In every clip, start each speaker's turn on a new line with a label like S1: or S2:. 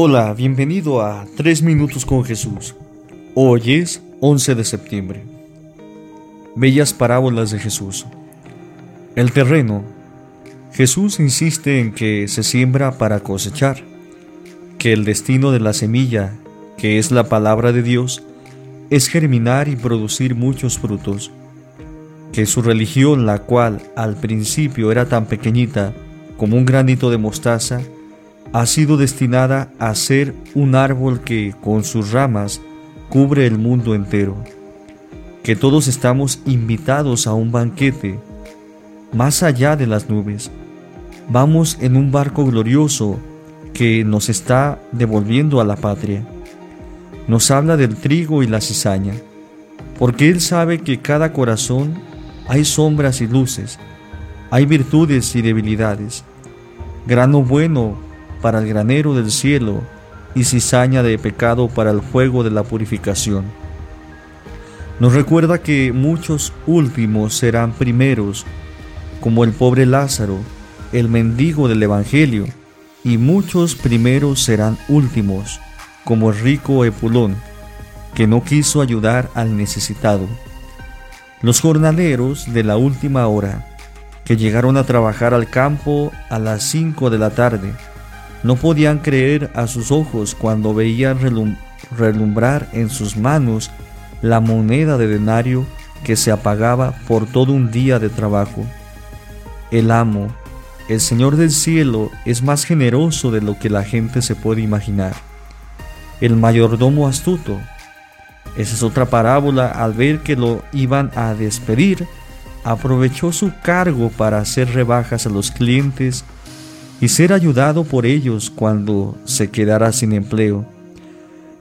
S1: Hola, bienvenido a 3 Minutos con Jesús. Hoy es 11 de septiembre. Bellas parábolas de Jesús. El terreno. Jesús insiste en que se siembra para cosechar, que el destino de la semilla, que es la palabra de Dios, es germinar y producir muchos frutos, que su religión, la cual al principio era tan pequeñita como un granito de mostaza, ha sido destinada a ser un árbol que con sus ramas cubre el mundo entero, que todos estamos invitados a un banquete más allá de las nubes. Vamos en un barco glorioso que nos está devolviendo a la patria. Nos habla del trigo y la cizaña, porque Él sabe que cada corazón hay sombras y luces, hay virtudes y debilidades, grano bueno para el granero del cielo y cizaña de pecado para el fuego de la purificación. Nos recuerda que muchos últimos serán primeros, como el pobre Lázaro, el mendigo del Evangelio, y muchos primeros serán últimos, como el rico Epulón, que no quiso ayudar al necesitado. Los jornaleros de la última hora, que llegaron a trabajar al campo a las cinco de la tarde, no podían creer a sus ojos cuando veían relumbrar en sus manos la moneda de denario que se apagaba por todo un día de trabajo. El amo, el Señor del cielo, es más generoso de lo que la gente se puede imaginar. El mayordomo astuto. Esa es otra parábola al ver que lo iban a despedir, aprovechó su cargo para hacer rebajas a los clientes y ser ayudado por ellos cuando se quedara sin empleo.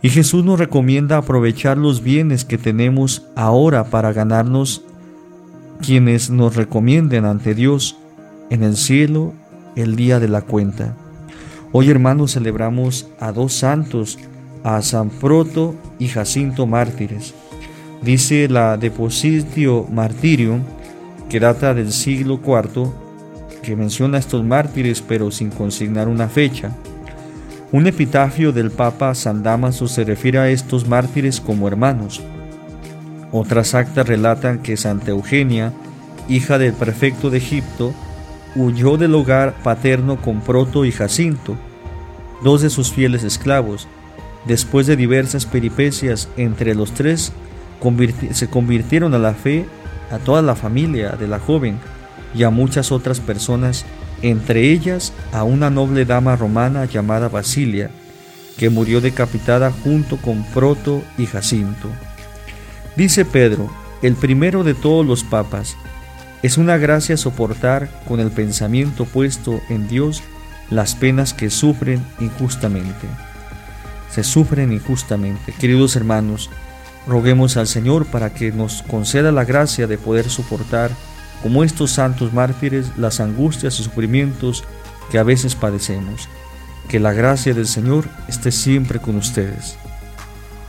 S1: Y Jesús nos recomienda aprovechar los bienes que tenemos ahora para ganarnos quienes nos recomienden ante Dios en el cielo el día de la cuenta. Hoy hermanos celebramos a dos santos, a San Proto y Jacinto mártires. Dice la Depositio Martirio, que data del siglo IV, que menciona estos mártires pero sin consignar una fecha. Un epitafio del Papa San Damaso se refiere a estos mártires como hermanos. Otras actas relatan que Santa Eugenia, hija del prefecto de Egipto, huyó del hogar paterno con Proto y Jacinto, dos de sus fieles esclavos. Después de diversas peripecias entre los tres, se convirtieron a la fe a toda la familia de la joven, y a muchas otras personas, entre ellas a una noble dama romana llamada Basilia, que murió decapitada junto con Proto y Jacinto. Dice Pedro, el primero de todos los papas, es una gracia soportar con el pensamiento puesto en Dios las penas que sufren injustamente. Se sufren injustamente. Queridos hermanos, roguemos al Señor para que nos conceda la gracia de poder soportar como estos santos mártires, las angustias y sufrimientos que a veces padecemos. Que la gracia del Señor esté siempre con ustedes.